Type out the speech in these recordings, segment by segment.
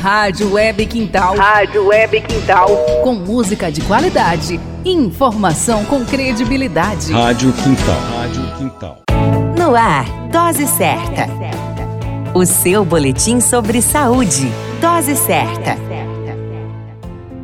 Rádio Web Quintal. Rádio Web Quintal. Com música de qualidade e informação com credibilidade. Rádio Quintal. Rádio Quintal. No ar, Dose Certa. O seu boletim sobre saúde. Dose Certa.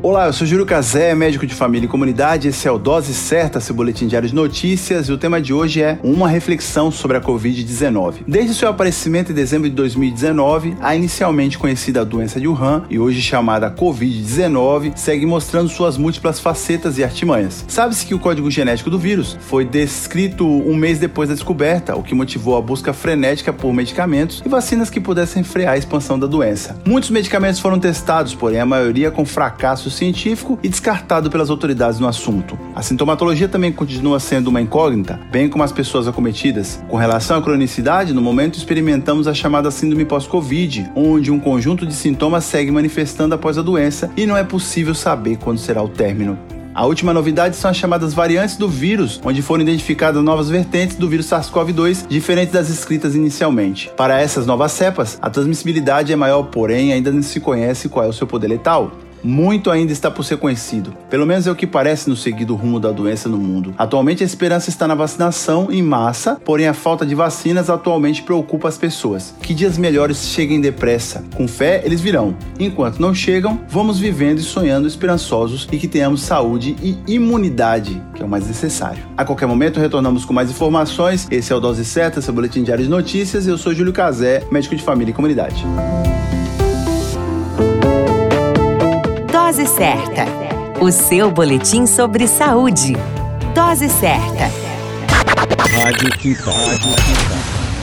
Olá, eu sou Júlio Cazé, médico de família e comunidade. Esse é o Dose Certa, seu boletim diário de notícias. E o tema de hoje é uma reflexão sobre a Covid-19. Desde seu aparecimento em dezembro de 2019, a inicialmente conhecida doença de Wuhan e hoje chamada Covid-19 segue mostrando suas múltiplas facetas e artimanhas. Sabe-se que o código genético do vírus foi descrito um mês depois da descoberta, o que motivou a busca frenética por medicamentos e vacinas que pudessem frear a expansão da doença. Muitos medicamentos foram testados, porém a maioria com fracassos científico e descartado pelas autoridades no assunto. A sintomatologia também continua sendo uma incógnita, bem como as pessoas acometidas. Com relação à cronicidade, no momento experimentamos a chamada síndrome pós-Covid, onde um conjunto de sintomas segue manifestando após a doença e não é possível saber quando será o término. A última novidade são as chamadas variantes do vírus, onde foram identificadas novas vertentes do vírus SARS-CoV-2, diferentes das escritas inicialmente. Para essas novas cepas, a transmissibilidade é maior, porém ainda não se conhece qual é o seu poder letal muito ainda está por ser conhecido. Pelo menos é o que parece no seguido rumo da doença no mundo. Atualmente a esperança está na vacinação em massa, porém a falta de vacinas atualmente preocupa as pessoas. Que dias melhores cheguem depressa. Com fé, eles virão. Enquanto não chegam, vamos vivendo e sonhando esperançosos e que tenhamos saúde e imunidade, que é o mais necessário. A qualquer momento retornamos com mais informações. Esse é o Dose Certa, seu boletim diário de notícias. Eu sou Júlio Cazé, médico de família e comunidade. Dose Certa. O seu boletim sobre saúde. Dose Certa. Rádio. Rádio.